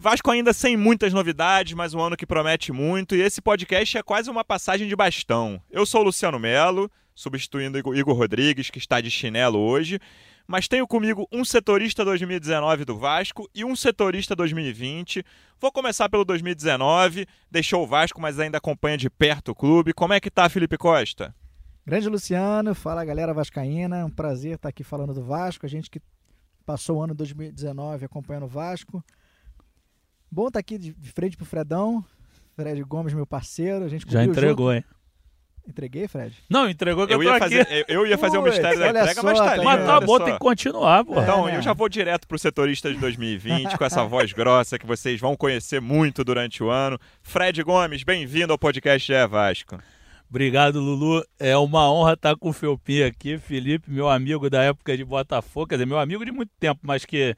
Vasco ainda sem muitas novidades, mas um ano que promete muito, e esse podcast é quase uma passagem de bastão. Eu sou o Luciano Melo, substituindo Igor Rodrigues, que está de chinelo hoje, mas tenho comigo um setorista 2019 do Vasco e um setorista 2020. Vou começar pelo 2019, deixou o Vasco, mas ainda acompanha de perto o clube. Como é que tá, Felipe Costa? Grande Luciano, fala galera vascaína, um prazer estar aqui falando do Vasco, a gente que passou o ano 2019 acompanhando o Vasco. Bom estar aqui de frente pro Fredão, Fred Gomes, meu parceiro, a gente Já entregou, junto. hein? Entreguei, Fred? Não, entregou que eu, Eu tô ia, aqui. fazer, eu ia fazer um Puts, mistério da entrega, só, mas tá tá ali. Mas tá bom, tem que continuar, pô. Então, É, né? eu já vou direto pro setorista de 2020 com essa voz grossa que vocês vão conhecer muito durante o ano. Fred Gomes, bem-vindo ao podcast GE Vasco. Obrigado, Lulu. É uma honra estar com o Felpinho aqui. Felipe, meu amigo da época de Botafogo, quer dizer, meu amigo de muito tempo, mas que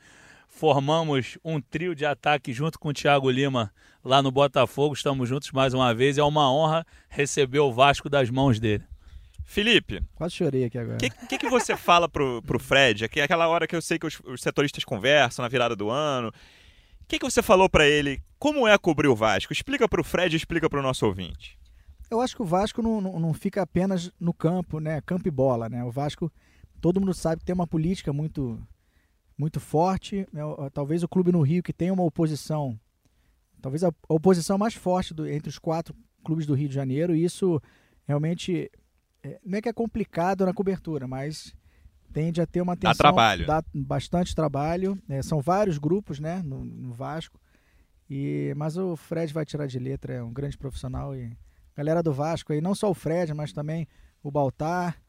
formamos um trio de ataque junto com o Thiago Lima lá no Botafogo. Estamos juntos mais uma vez. É uma honra receber o Vasco das mãos dele. Felipe, Quase chorei aqui agora. o que, que, que você fala pro, pro Fred? É aquela hora que eu sei que os, os setoristas conversam na virada do ano. O que, que você falou pra ele? Como é cobrir o Vasco? Explica pro Fred e explica pro nosso ouvinte. Eu acho que o Vasco não, não, não fica apenas no campo, né? Campo e bola, né? O Vasco, todo mundo sabe que tem uma política muito, muito forte. né? Talvez o clube no Rio que tem uma oposição, talvez a oposição mais forte do- entre os quatro clubes do Rio de Janeiro. E isso realmente é, não é que é complicado na cobertura, mas tende a ter uma atenção. trabalho. Dá bastante trabalho. né? são vários grupos, né? No, no Vasco. E, mas o Fred vai tirar de letra, é um grande profissional e galera do Vasco aí, não só o Fred, mas também o Baltar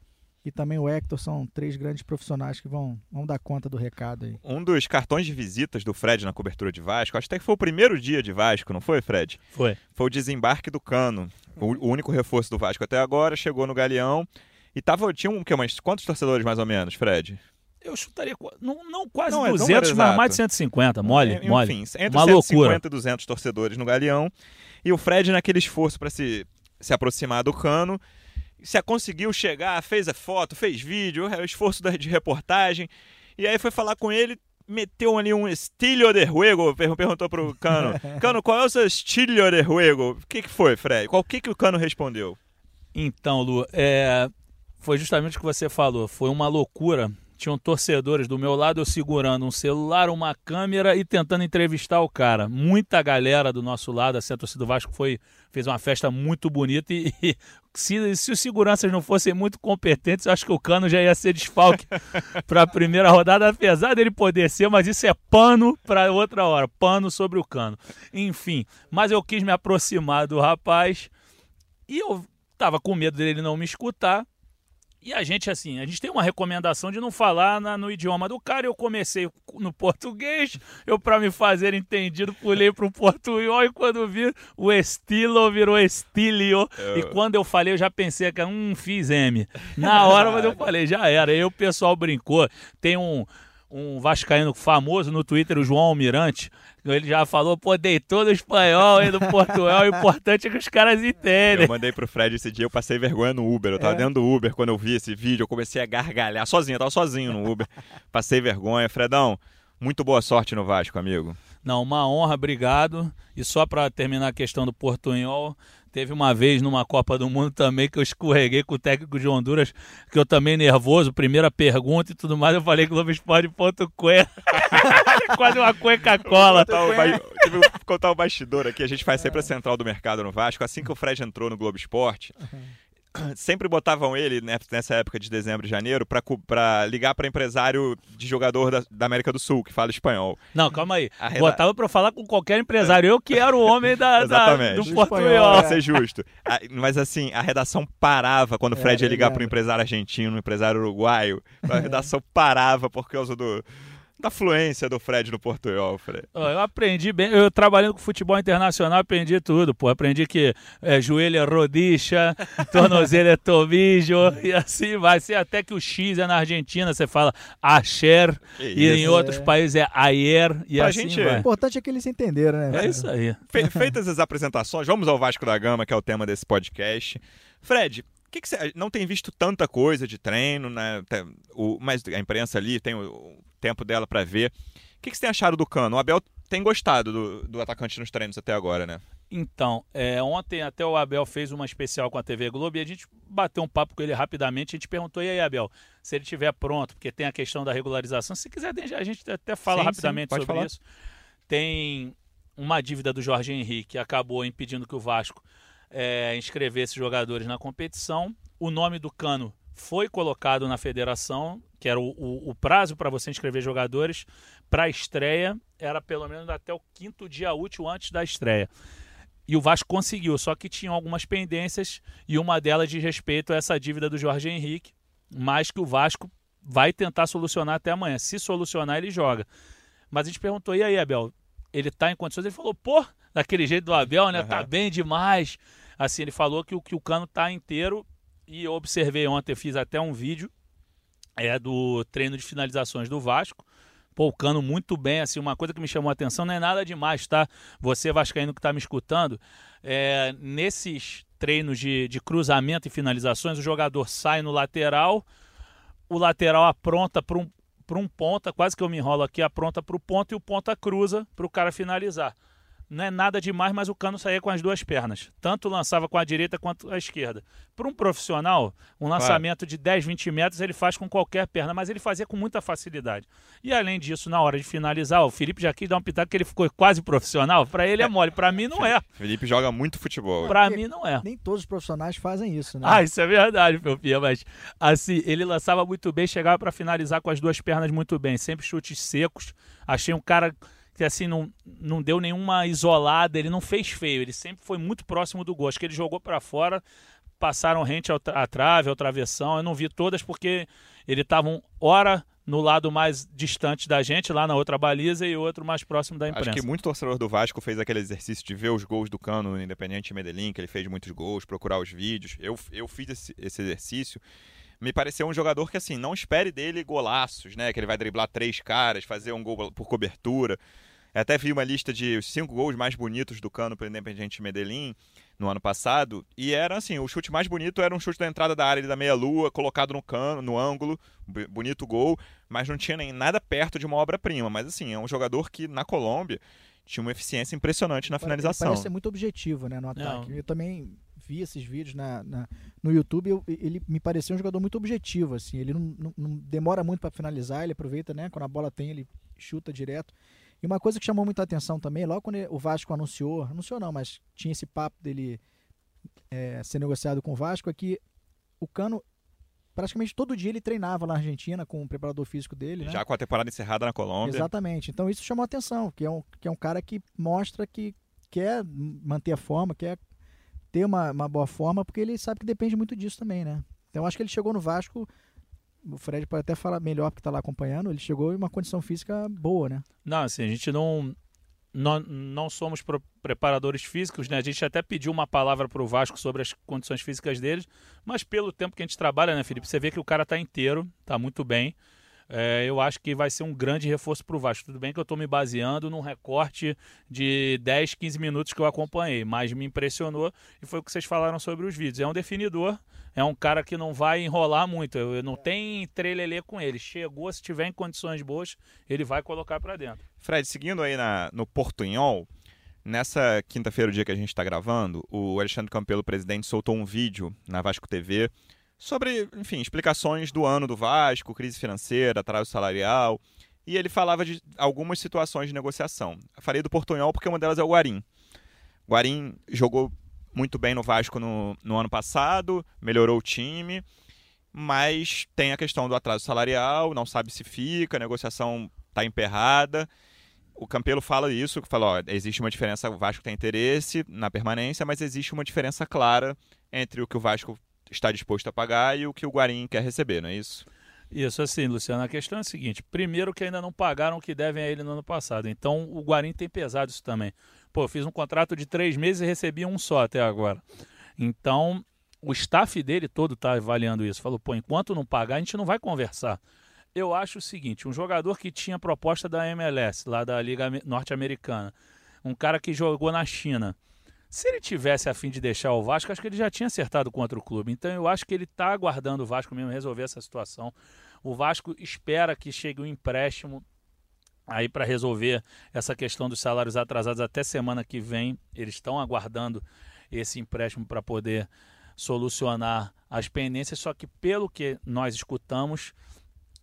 e também o Hector são três grandes profissionais que vão, vão dar conta do recado aí. Um dos cartões de visitas do Fred na cobertura de Vasco, acho até que foi o primeiro dia de Vasco, não foi, Fred? Foi. foi o desembarque do Cano. O, o único reforço do Vasco até agora, chegou no Galeão. E tava, tinha um, que, umas, quantos torcedores mais ou menos, Fred? Eu chutaria, não, não quase Não, é, não 200, era mas mais de 150. Mole, Enfim, mole. entre Uma 150 loucura. e 200 torcedores no Galeão. E o Fred naquele esforço para se, se aproximar do Cano. Se conseguiu chegar, fez a foto, fez vídeo, o esforço da- de reportagem. E aí foi falar com ele, meteu ali um estilo de juego, per- perguntou pro Cano. Cano, qual é o seu estilo de juego? O que, que foi, Fred? Qual que, que o Cano respondeu? Então, Lu, é, foi justamente o que você falou. Foi uma loucura. Tinham torcedores do meu lado, eu segurando um celular, uma câmera e tentando entrevistar o cara. Muita galera do nosso lado, assim, a torcida do Vasco foi, fez uma festa muito bonita e, e se, se os seguranças não fossem muito competentes, acho que o Cano já ia ser desfalque para a primeira rodada, apesar dele poder ser, mas isso é pano para outra hora, pano sobre o Cano. Enfim, mas eu quis me aproximar do rapaz e eu tava com medo dele não me escutar. E a gente, assim, a gente tem uma recomendação de não falar na- no idioma do cara. Eu comecei no português, eu, para me fazer entendido, pulei pro portunhol e quando vi o estilo virou estilio. E quando eu falei, eu já pensei que, hum, fiz M. Na hora, mas eu falei, já era. Aí o pessoal brincou. Tem um. Um vascaíno famoso no Twitter, o João Almirante, ele já falou, pô, deitou no espanhol aí do Portugal, o importante é que os caras entendem. Eu mandei pro Fred esse dia, eu passei vergonha no Uber. Eu tava É? dentro do Uber quando eu vi esse vídeo, eu comecei a gargalhar sozinho, eu tava sozinho no Uber. passei vergonha. Fredão, muito boa sorte no Vasco, amigo. Não, uma honra, obrigado. E só para terminar a questão do Portunhol, teve uma vez numa Copa do Mundo também que eu escorreguei com o técnico de Honduras, que eu também nervoso, primeira pergunta e tudo mais, eu falei Globoesporte.cuê. Quase uma cueca cola. Contar o ba- tive que contar o bastidor aqui. A gente faz sempre a central do mercado no Vasco. Assim que o Fred entrou no Globo Esporte, sempre botavam ele né, nessa época de dezembro e janeiro pra ligar pra empresário de jogador da, da América do Sul, que fala espanhol. Não, calma aí. Reda- Botava pra eu falar com qualquer empresário. Eu que era o homem da, da- Exatamente. do espanhol, Pra ser justo. Mas assim, a redação parava quando o É, Fred ia eu ligar lembro. pro empresário argentino, um empresário uruguaio. A redação parava por causa do. Da fluência do Fred no portunhol, Fred. Eu aprendi bem, eu trabalhando com futebol internacional, aprendi tudo, pô. Aprendi que é, joelho é rodicha, tornozelo é tobijo, e assim vai. ser até que o X é na Argentina, você fala Asher, e em outros é. países é Ayer, e pra assim gente, vai. O importante é que eles entenderam, né? É isso aí. Fe feitas as apresentações, vamos ao Vasco da Gama, que é o tema desse podcast. Fred, que, que você não tem visto tanta coisa de treino, né? O, mas a imprensa ali tem o, o tempo dela para ver. O que, que você tem achado do Cano? O Abel tem gostado do, do atacante nos treinos até agora, né? Então, é, ontem até o Abel fez uma especial com a TV Globo e a gente bateu um papo com ele rapidamente. A gente perguntou, e aí, Abel, se ele estiver pronto, porque tem a questão da regularização. Se quiser, a gente até fala sim, rapidamente sim, sobre falar. isso. Tem uma dívida do Jorge Henrique que acabou impedindo que o Vasco é, inscrever esses jogadores na competição. O nome do Cano foi colocado na federação, que era o, o, o prazo para você inscrever jogadores para a estreia, era pelo menos até o quinto dia útil antes da estreia. E o Vasco conseguiu, só que tinha algumas pendências e uma delas de respeito a essa dívida do Jorge Henrique, mas que o Vasco vai tentar solucionar até amanhã. Se solucionar, ele joga. Mas a gente perguntou, e aí, Abel? Ele está em condições? Ele falou, pô, daquele jeito do Abel, né? Uhum. Tá bem demais. Assim, ele falou que o, que o cano tá inteiro e eu observei ontem, fiz até um vídeo é do treino de finalizações do Vasco. Pô, o Cano muito bem, assim, uma coisa que me chamou a atenção, não é nada demais, tá? Você, Vascaíno, que está me escutando, é, nesses treinos de, de cruzamento e finalizações, o jogador sai no lateral, o lateral apronta para um, um ponta, quase que eu me enrolo aqui, apronta para o ponta e o ponta cruza para o cara finalizar não é nada demais, mas o Cano saía com as duas pernas. Tanto lançava com a direita quanto a esquerda. Para um profissional, um lançamento claro. de 10, 20 metros ele faz com qualquer perna, mas ele fazia com muita facilidade. E além disso, na hora de finalizar, o Felipe já quis dar um pitaco que ele ficou quase profissional. Para ele é mole, para mim não é. Felipe joga muito futebol. Para mim não é. Nem todos os profissionais fazem isso, né? Ah, isso é verdade, meu filho, mas assim, ele lançava muito bem, chegava para finalizar com as duas pernas muito bem, sempre chutes secos. Achei um cara que assim não, não deu nenhuma isolada, ele não fez feio, ele sempre foi muito próximo do gol. Acho que ele jogou para fora, passaram rente à trave, ao travessão. Eu não vi todas porque ele estava um hora no lado mais distante da gente, lá na outra baliza, e outro mais próximo da imprensa. Acho que muito torcedor do Vasco fez aquele exercício de ver os gols do Cano no Independente Medellín, que ele fez muitos gols, procurar os vídeos. Eu, eu fiz esse, esse exercício. Me pareceu um jogador que, assim, não espere dele golaços, né? Que ele vai driblar três caras, fazer um gol por cobertura. Eu até vi uma lista de os cinco gols mais bonitos do Cano pelo Independiente Medellín no ano passado, e era assim, o chute mais bonito era um chute da entrada da área da meia-lua, colocado no cano, no ângulo, bonito gol, mas não tinha nem nada perto de uma obra-prima. Mas assim, é um jogador que na Colômbia tinha uma eficiência impressionante na finalização. Ele parece ser muito objetivo, né, no ataque. Não. Eu também vi esses vídeos na, na no YouTube, eu, ele me pareceu um jogador muito objetivo, assim, ele não, não, não demora muito para finalizar, ele aproveita, né, quando a bola tem, ele chuta direto. E uma coisa que chamou muita atenção também, logo quando o Vasco anunciou, anunciou não, mas tinha esse papo dele é, ser negociado com o Vasco, é que o Cano, praticamente todo dia ele treinava lá na Argentina com o preparador físico dele. Né? Já com a temporada encerrada na Colômbia. Exatamente. Então isso chamou atenção, que é um, que é um cara que mostra que quer manter a forma, quer ter uma, uma boa forma, porque ele sabe que depende muito disso também, né? Então acho que ele chegou no Vasco o Fred pode até falar melhor porque está lá acompanhando, ele chegou em uma condição física boa, né? Não, assim, a gente não não, não somos preparadores físicos, né? A gente até pediu uma palavra para o Vasco sobre as condições físicas deles, mas pelo tempo que a gente trabalha, né, Felipe? Você vê que o cara está inteiro, está muito bem é, eu acho que vai ser um grande reforço para o Vasco. Tudo bem que eu estou me baseando num recorte de 10, 15 minutos que eu acompanhei, mas me impressionou e foi o que vocês falaram sobre os vídeos. É um definidor, é um cara que não vai enrolar muito, não tem trelelê com ele. Chegou, se tiver em condições boas, ele vai colocar para dentro. Fred, seguindo aí na, no Portunhol, nessa quinta-feira, o dia que a gente está gravando, o Alexandre Campelo, presidente, soltou um vídeo na Vasco TV sobre, enfim, explicações do ano do Vasco, crise financeira, atraso salarial, e ele falava de algumas situações de negociação. Eu falei do Portunhol porque uma delas é o Guarim. Guarim jogou muito bem no Vasco no, no ano passado, melhorou o time, mas tem a questão do atraso salarial, não sabe se fica, a negociação está emperrada. O Campelo fala isso, fala, ó, existe uma diferença, o Vasco tem interesse na permanência, mas existe uma diferença clara entre o que o Vasco está disposto a pagar e o que o Guarim quer receber, não é isso? Isso, assim, Luciano, a questão é a seguinte: primeiro, que ainda não pagaram o que devem a ele no ano passado. Então, o Guarim tem pesado isso também. Pô, eu fiz um contrato de três meses e recebi um só até agora. Então, o staff dele todo está avaliando isso. Falou, pô, enquanto não pagar, a gente não vai conversar. Eu acho o seguinte: um jogador que tinha proposta da MLS, lá da Liga Norte-Americana, um cara que jogou na China. Se ele tivesse a fim de deixar o Vasco, acho que ele já tinha acertado contra o clube. Então eu acho que ele está aguardando o Vasco mesmo resolver essa situação. O Vasco espera que chegue um empréstimo aí para resolver essa questão dos salários atrasados até semana que vem. Eles estão aguardando esse empréstimo para poder solucionar as pendências, só que pelo que nós escutamos,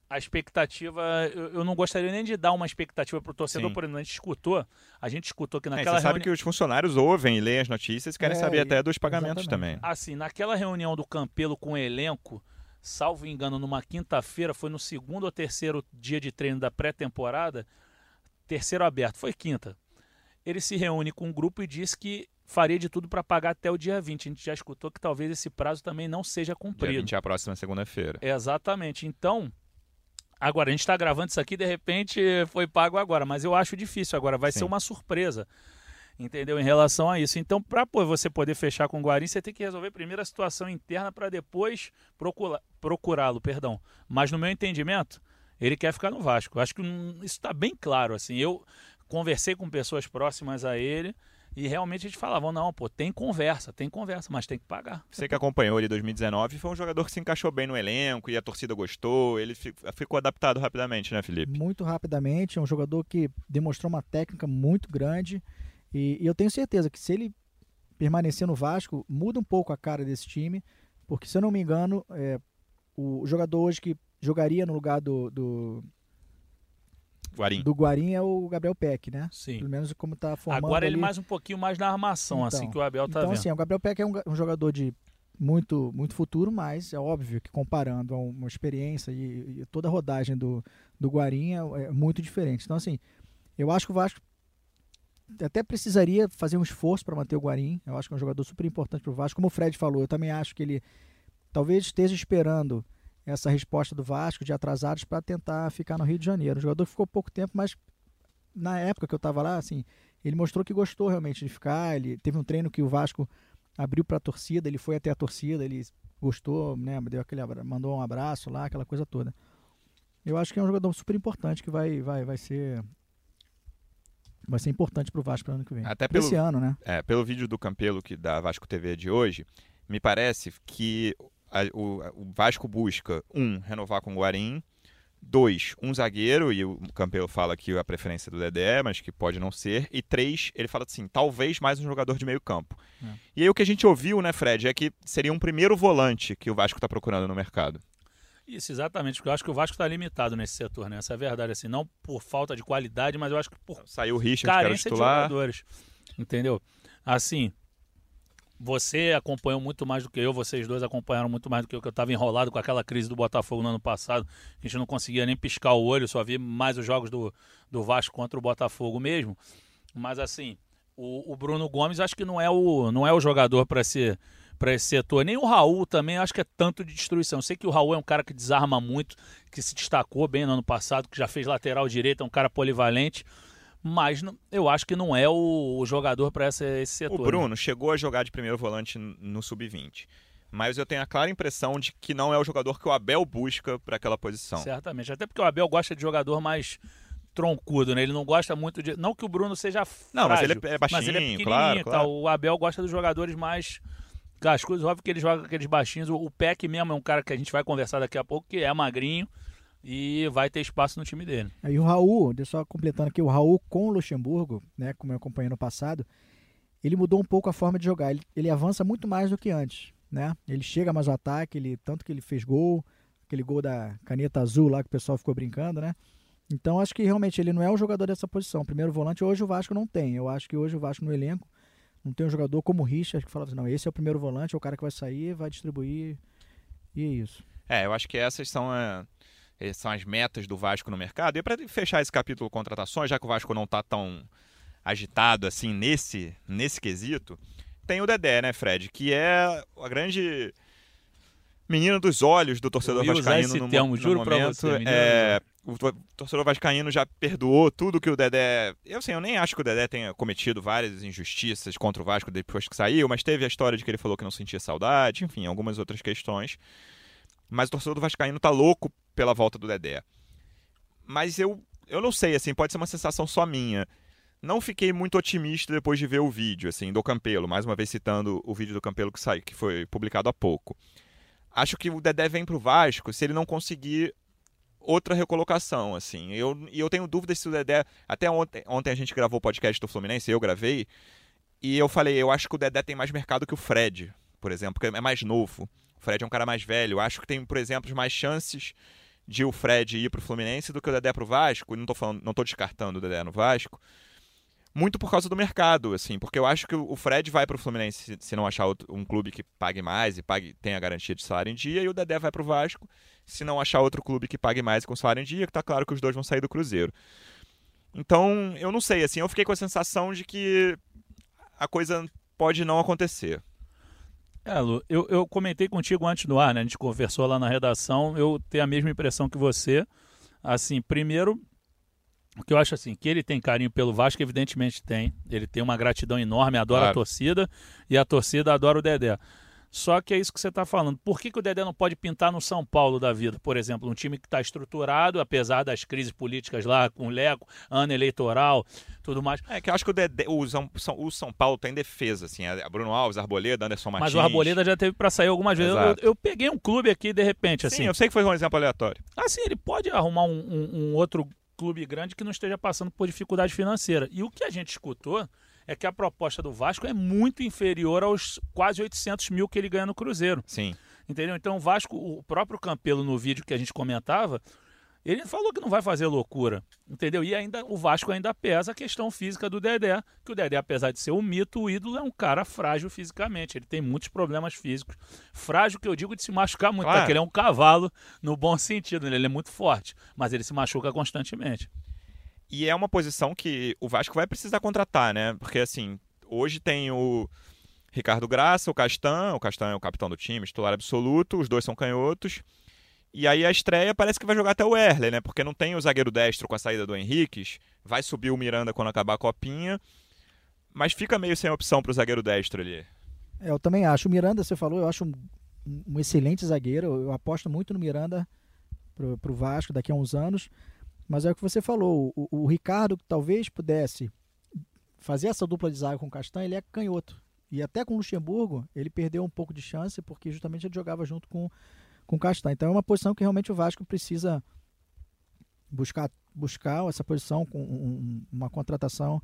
a expectativa, eu, eu, não gostaria nem de dar uma expectativa para o torcedor, por exemplo, a gente escutou, a gente escutou que naquela é, você sabe que os funcionários ouvem e leem as notícias e querem é, saber até dos pagamentos exatamente. também. Assim, naquela reunião do Campelo com o elenco, salvo engano, numa quinta-feira, foi no segundo ou terceiro dia de treino da pré-temporada, terceiro aberto, foi quinta. Ele se reúne com um grupo e diz que faria de tudo para pagar até o dia 20. A gente já escutou que talvez esse prazo também não seja cumprido. Dia 20 é a próxima segunda-feira. Exatamente. Então, agora a gente está gravando isso aqui, de repente foi pago agora, mas eu acho difícil agora, vai Sim. ser uma surpresa. Entendeu? Em relação a isso. Então, para você poder fechar com o Guarim, você tem que resolver primeiro a situação interna para depois procurá-lo, perdão. Mas no meu entendimento, ele quer ficar no Vasco. Acho que isso está bem claro. Assim, eu conversei com pessoas próximas a ele e realmente a gente falava, não, pô, tem conversa, tem conversa, mas tem que pagar. Você que acompanhou ele em 2019, foi um jogador que se encaixou bem no elenco e a torcida gostou, ele ficou adaptado rapidamente, né, Felipe? Muito rapidamente, é um jogador que demonstrou uma técnica muito grande e, e eu tenho certeza que se ele permanecer no Vasco, muda um pouco a cara desse time, porque se eu não me engano, é, o jogador hoje que jogaria no lugar do, do Guarim. do Guarim é o Gabriel Peck, né? Sim. Pelo menos como está formando. Agora ele ali. mais um pouquinho mais na armação, assim, então, assim que o Abel tá então, vendo. assim, o Gabriel Peck é um, um, jogador de muito muito futuro, mas é óbvio que comparando a uma experiência e, e toda a rodagem do, do Guarim é, é, muito diferente. Então, assim, eu acho que o Vasco até precisaria fazer um esforço para manter o Guarim. Eu acho que é um jogador super importante para o Vasco. Como o Fred falou, eu também acho que ele talvez esteja esperando essa resposta do Vasco de atrasados para tentar ficar no Rio de Janeiro. O jogador ficou pouco tempo, mas na época que eu estava lá, assim, ele mostrou que gostou realmente de ficar. Ele teve um treino que o Vasco abriu para a torcida, ele foi até a torcida, ele gostou, né, deu aquele mandou um abraço lá, aquela coisa toda. Eu acho que é um jogador super importante que vai vai vai ser vai ser importante para o Vasco para ano que vem. Até pelo, esse ano, né? É, pelo vídeo do Campelo que da Vasco TV de hoje, me parece que a, o, o, Vasco busca, um, renovar com o Guarim, dois, um zagueiro, e o Campelo fala que a preferência do Dedé, mas que pode não ser, e três, ele fala assim, talvez mais um jogador de meio campo. É. E aí o que a gente ouviu, né, Fred, é que seria um primeiro volante que o Vasco está procurando no mercado. Isso, exatamente, porque eu acho que o Vasco está limitado nesse setor, né? Essa é a verdade, assim, não por falta de qualidade, mas eu acho que por Saiu o Richard, carência de jogadores, entendeu? Assim, você acompanhou muito mais do que eu, vocês dois acompanharam muito mais do que eu, que eu estava enrolado com aquela crise do Botafogo no ano passado. A gente não conseguia nem piscar o olho, só vi mais os jogos do, do Vasco contra o Botafogo mesmo. Mas assim, o, o Bruno Gomes acho que não é o, não é o jogador para ser para esse setor. Nem o Raul também acho que é tanto de destruição. Sei que o Raul é um cara que desarma muito, que se destacou bem no ano passado, que já fez lateral direito, é um cara polivalente mas eu acho que não é o, jogador para esse setor. O Bruno né? chegou a jogar de primeiro volante no sub-20. Mas eu tenho a clara impressão de que não é o jogador que o Abel busca para aquela posição. Certamente. Até porque o Abel gosta de jogador mais troncudo, né? Ele não gosta muito de. Não que o Bruno seja. Não, frágil, mas ele é baixinho, mas ele é pequenininho claro, claro. O Abel gosta dos jogadores mais cascudos. Óbvio que ele joga aqueles baixinhos. O Peck mesmo é um cara que a gente vai conversar daqui a pouco, que é magrinho e vai ter espaço no time dele. E o Raul, deixa só completando aqui, o Raul com o Luxemburgo, né, como eu acompanhei no passado, ele mudou um pouco a forma de jogar. Ele, ele avança muito mais do que antes, né? Ele chega mais ao ataque, ele tanto que ele fez gol, aquele gol da caneta azul lá que o pessoal ficou brincando, né? Então acho que realmente ele não é o jogador dessa posição. Primeiro volante hoje o Vasco não tem. Eu acho que hoje o Vasco no elenco não tem um jogador como o Richard que fala assim, não, esse é o primeiro volante, é o cara que vai sair, vai distribuir e é isso. É, eu acho que essas são é, são as metas do Vasco no mercado. E para fechar esse capítulo contratações, já que o Vasco não está tão agitado assim nesse, nesse quesito, tem o Dedé, né, Fred? Que é a grande menino dos olhos do torcedor Eu ia usar vascaíno esse no, termo, no juro pra momento. você, menino é, o to- torcedor vascaíno já perdoou tudo que o Dedé... Eu, assim, eu nem acho que o Dedé tenha cometido várias injustiças contra o Vasco depois que saiu, mas teve a história de que ele falou que não sentia saudade, enfim, algumas outras questões. Mas o torcedor do vascaíno tá louco pela volta do Dedé. Mas eu, eu não sei, assim, pode ser uma sensação só minha. Não fiquei muito otimista depois de ver o vídeo, assim, do Campelo, mais uma vez citando o vídeo do Campelo que saiu, que foi publicado há pouco. Acho que o Dedé vem pro Vasco se ele não conseguir outra recolocação, assim. Eu, e eu tenho dúvidas se o Dedé. Até ontem, ontem a gente gravou o podcast do Fluminense, eu gravei, e eu falei, eu acho que o Dedé tem mais mercado que o Fred, por exemplo, porque é mais novo. O Fred é um cara mais velho. Acho que tem, por exemplo, mais chances de o Fred ir pro Fluminense do que o Dedé pro Vasco. Não tô falando, não tô descartando o Dedé no Vasco. Muito por causa do mercado, assim, porque eu acho que o Fred vai pro Fluminense se, não achar outro- um clube que pague mais e pague, tenha garantia de salário em dia, e o Dedé vai pro Vasco se não achar outro clube que pague mais com salário em dia, que tá claro que os dois vão sair do Cruzeiro. Então, eu não sei, assim, eu fiquei com a sensação de que a coisa pode não acontecer. É, Lu, eu, eu comentei contigo antes do ar, né? A gente conversou lá na redação, eu tenho a mesma impressão que você. Assim, primeiro, o que eu acho assim, que ele tem carinho pelo Vasco, evidentemente tem. Ele tem uma gratidão enorme, adora Claro. a torcida e a torcida adora o Dedé. Só que é isso que você está falando. Por que, que o Dedé não pode pintar no São Paulo da vida, por exemplo? Um time que está estruturado, apesar das crises políticas lá com o Leco, ano eleitoral, tudo mais. É que eu acho que o, Dedé, o, São, o São Paulo tem defesa, assim, a Bruno Alves, Arboleda, Anderson Martins. Mas o Arboleda já teve para sair algumas vezes. Eu, eu peguei um clube aqui de repente, assim. Sim, eu sei que foi um exemplo aleatório. Assim, ele pode arrumar um, um- um outro clube grande que não esteja passando por dificuldade financeira. E o que a gente escutou é que a proposta do Vasco é muito inferior aos quase 800 mil que ele ganha no Cruzeiro. Sim. Entendeu? Então o Vasco, o próprio Campelo no vídeo que a gente comentava, ele falou que não vai fazer loucura, entendeu? E ainda o Vasco ainda pesa a questão física do Dedé, que o Dedé, apesar de ser um mito, o ídolo é um cara frágil fisicamente, ele tem muitos problemas físicos. Frágil que eu digo de se machucar muito, Claro. porque ele é um cavalo no bom sentido, né? ele é muito forte, mas ele se machuca constantemente. E é uma posição que o Vasco vai precisar contratar, né? Porque, assim, hoje tem o Ricardo Graça, o Castan. O Castan é o capitão do time, titular absoluto. Os dois são canhotos. E aí a estreia parece que vai jogar até o Erle, né? Porque não tem o zagueiro destro com a saída do Henriques. Vai subir o Miranda quando acabar a copinha. Mas fica meio sem opção pro zagueiro destro ali. É, eu também acho. O Miranda, você falou, eu acho um, um excelente zagueiro. Eu aposto muito no Miranda pro, pro Vasco daqui a uns anos. Mas é o que você falou. O, o Ricardo talvez pudesse fazer essa dupla de zaga com o Castan, ele é canhoto. E até com o Luxemburgo, ele perdeu um pouco de chance, porque justamente ele jogava junto com, com o Castan. Então é uma posição que realmente o Vasco precisa buscar, buscar essa posição com um- uma contratação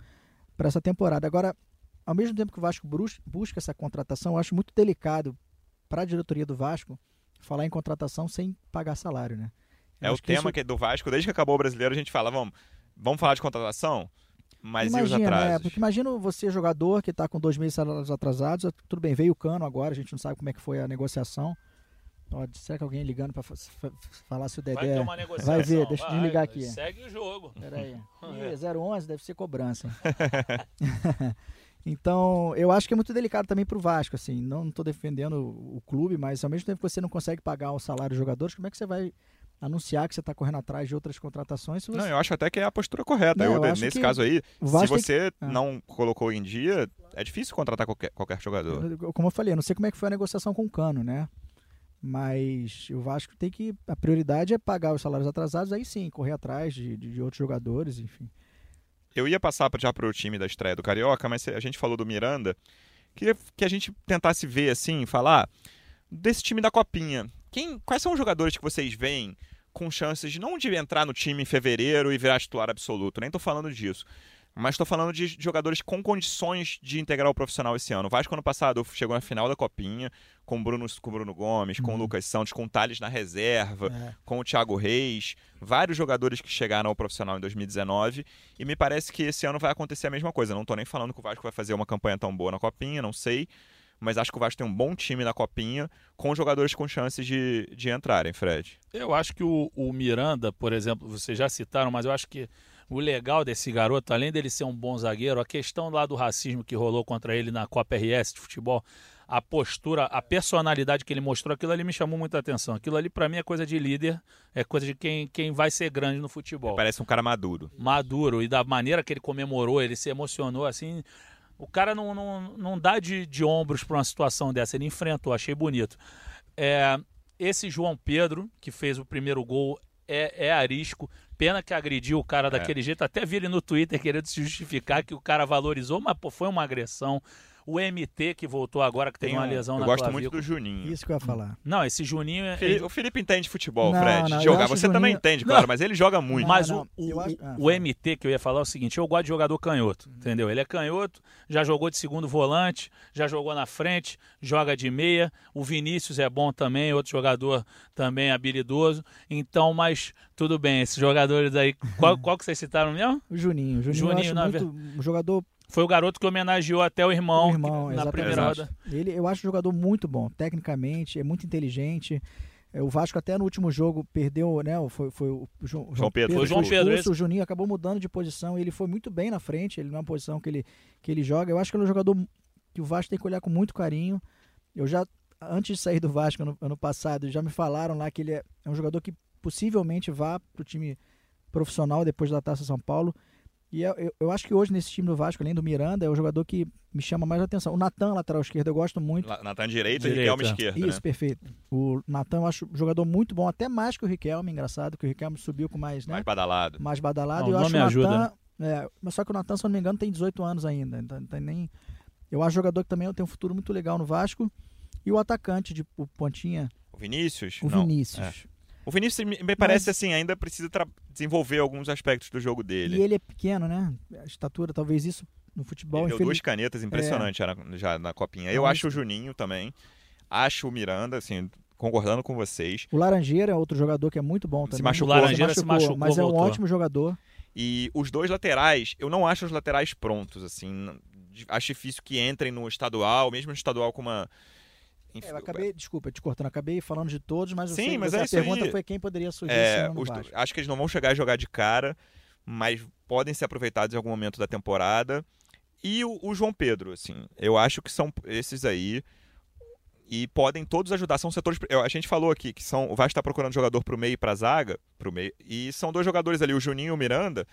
para essa temporada. Agora, ao mesmo tempo que o Vasco busca essa contratação, eu acho muito delicado para a diretoria do Vasco falar em contratação sem pagar salário, né? Eu É o que tema isso- que é do Vasco, desde que acabou o brasileiro, a gente fala, vamos, vamos falar de contratação? Mas e os imagina, né? atrasos? Porque imagina você, jogador, que está com dois meses de salários atrasados, tudo bem, veio o cano agora, a gente não sabe como é que foi a negociação. Ó, será que alguém ligando para falar se o Vai ter Dedé... uma negociação. vai ver, deixa eu vai, desligar aqui. Segue o jogo. Peraí. É. Ih, 011 deve ser cobrança. então, eu acho que é muito delicado também pro Vasco, assim. Não estou defendendo o, o clube, mas ao mesmo tempo que você não consegue pagar o salário dos jogadores, como é que você vai anunciar que você está correndo atrás de outras contratações? Você... Não, eu acho até que é a postura correta. Não, Eu, eu nesse que caso aí, o se você Ah. não colocou em dia, é difícil contratar qualquer, qualquer jogador. Como eu falei, eu não sei como é que foi a negociação com o Cano, né? Mas o Vasco tem que. A prioridade é pagar os salários atrasados, aí sim, correr atrás de, de, de outros jogadores, enfim. Eu ia passar já pro time da estreia do Carioca, mas a gente falou do Miranda. Queria que a gente tentasse ver, assim, falar desse time da Copinha. Quem, quais são os jogadores que vocês veem com chances de não de entrar no time em fevereiro e virar titular absoluto? Nem tô falando disso. Mas estou falando de jogadores com condições de integrar o profissional esse ano. O Vasco ano passado chegou na final da Copinha com o Bruno, com Bruno Gomes, com o Uhum. Lucas Santos, com o Thales na reserva, É. com o Thiago Reis, vários jogadores que chegaram ao profissional em 2019, e me parece que esse ano vai acontecer a mesma coisa. Não estou nem falando que o Vasco vai fazer uma campanha tão boa na Copinha, não sei, mas acho que o Vasco tem um bom time na Copinha, com jogadores com chances de, de entrarem, Fred. Eu acho que o, o Miranda, por exemplo, vocês já citaram, mas eu acho que o legal desse garoto, além dele ser um bom zagueiro, a questão lá do racismo que rolou contra ele na Copa RS de futebol, a postura, a personalidade que ele mostrou, aquilo ali me chamou muita atenção. Aquilo ali, para mim, é coisa de líder, é coisa de quem, quem vai ser grande no futebol. Ele parece um cara maduro. Maduro, e da maneira que ele comemorou, ele se emocionou assim. O cara não, não, não dá de, de ombros para uma situação dessa, ele enfrentou, achei bonito. É, esse João Pedro, que fez o primeiro gol, é, é arisco. Pena que agrediu o cara é. daquele jeito. Até vi ele no Twitter querendo se justificar que o cara valorizou, mas pô, foi uma agressão. O MT, que voltou agora, que teve uma lesão eu na Eu gosto clavícula. muito do Juninho. Isso que eu ia falar. Não, esse Juninho... É... Felipe, o Felipe entende futebol, não, Fred. Não, jogar. Você Juninho... também entende, claro, não. mas ele joga muito. Mas o, o, acho... ah, o MT, que eu ia falar é o seguinte, eu gosto de jogador canhoto, uhum. entendeu? Ele é canhoto, já jogou de segundo volante, já jogou na frente, joga de meia. O Vinícius é bom também, outro jogador também habilidoso. Então, mas tudo bem, esses jogadores aí... Qual, qual que vocês citaram mesmo? O Juninho. O Juninho, Juninho eu acho muito... Um jogador foi o garoto que homenageou até o irmão, o irmão na primeira roda. Ele, eu acho um jogador muito bom, tecnicamente, é muito inteligente. É, o Vasco até no último jogo perdeu, né? Foi, foi o João, João Pedro. Pedro foi João Pedro. Expulso, o Juninho acabou mudando de posição e ele foi muito bem na frente. Ele não é uma posição que ele, que ele joga. Eu acho que ele é um jogador que o Vasco tem que olhar com muito carinho. Eu já, antes de sair do Vasco ano, ano passado, já me falaram lá que ele é, é um jogador que possivelmente vá para o time profissional depois da Taça São Paulo. E eu, eu, eu, acho que hoje nesse time do Vasco, além do Miranda, é o jogador que me chama mais atenção. O Natan, lateral esquerdo, eu gosto muito. Natan direito e Riquelme esquerdo. Isso, né? perfeito. O Natan eu acho um jogador muito bom, até mais que o Riquelme, engraçado, que o Riquelme subiu com mais, né? Mais badalado. Mais badalado. Não, eu acho o Natan. É, mas só que o Natan, se eu não me engano, tem 18 anos ainda. Então, então nem. Eu acho jogador que também tem um futuro muito legal no Vasco. E o atacante de o Pontinha. O Vinícius? O não. Vinícius. É. O Vinícius me parece Mas... assim, ainda precisa desenvolver alguns aspectos do jogo dele. E ele é pequeno, né? A estatura, talvez isso no futebol. Ele deu infeliz... duas canetas impressionantes é. já na copinha. Eu acho o Juninho também. Acho o Miranda, assim, concordando com vocês. O Laranjeira é outro jogador que é muito bom também. Se machucou, o Laranjeira se machucou, se machucou mas voltou. é um ótimo jogador. E os dois laterais, eu não acho os laterais prontos, assim. Acho difícil que entrem no estadual, mesmo no estadual com uma enfim, é, eu acabei, desculpa, te cortando, acabei falando de todos, mas, Sim, sei, mas é a pergunta aí. foi quem poderia surgir é, os, Acho que eles não vão chegar a jogar de cara, mas podem ser aproveitados em algum momento da temporada. E o, o João Pedro, assim, eu acho que são esses aí e podem todos ajudar. São setores. A gente falou aqui que são, o Vasco está procurando jogador para o meio e para a zaga, pro meio, e são dois jogadores ali, o Juninho e o Miranda.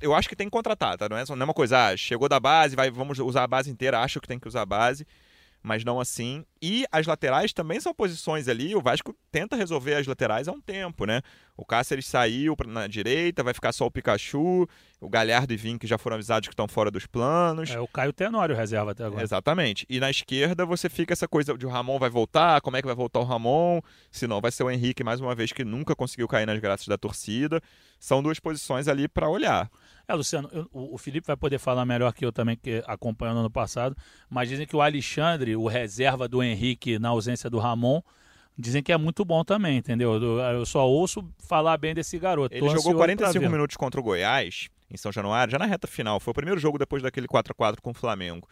Eu acho que tem que contratar, tá? Não é, não é uma coisa, ah, chegou da base, vai, vamos usar a base inteira, acho que tem que usar a base mas não assim. E as laterais também são posições ali. O Vasco tenta resolver as laterais há um tempo, né? O Cáceres saiu na direita, vai ficar só o Pikachu, o Galhardo e Vim, que já foram avisados que estão fora dos planos. É o Caio Tenório reserva até agora. Exatamente. E na esquerda você fica essa coisa de o Ramon vai voltar, como é que vai voltar o Ramon? Se não, vai ser o Henrique mais uma vez que nunca conseguiu cair nas graças da torcida. São duas posições ali para olhar. É, Luciano, eu, o, Felipe vai poder falar melhor que eu também, que acompanhando ano passado, mas dizem que o Alexandre, o reserva do Henrique na ausência do Ramon, dizem que é muito bom também, entendeu? Eu, eu só ouço falar bem desse garoto. Ele jogou 45 minutos contra o Goiás, em São Januário, já na reta final. Foi o primeiro jogo depois daquele 4 a 4 com o Flamengo.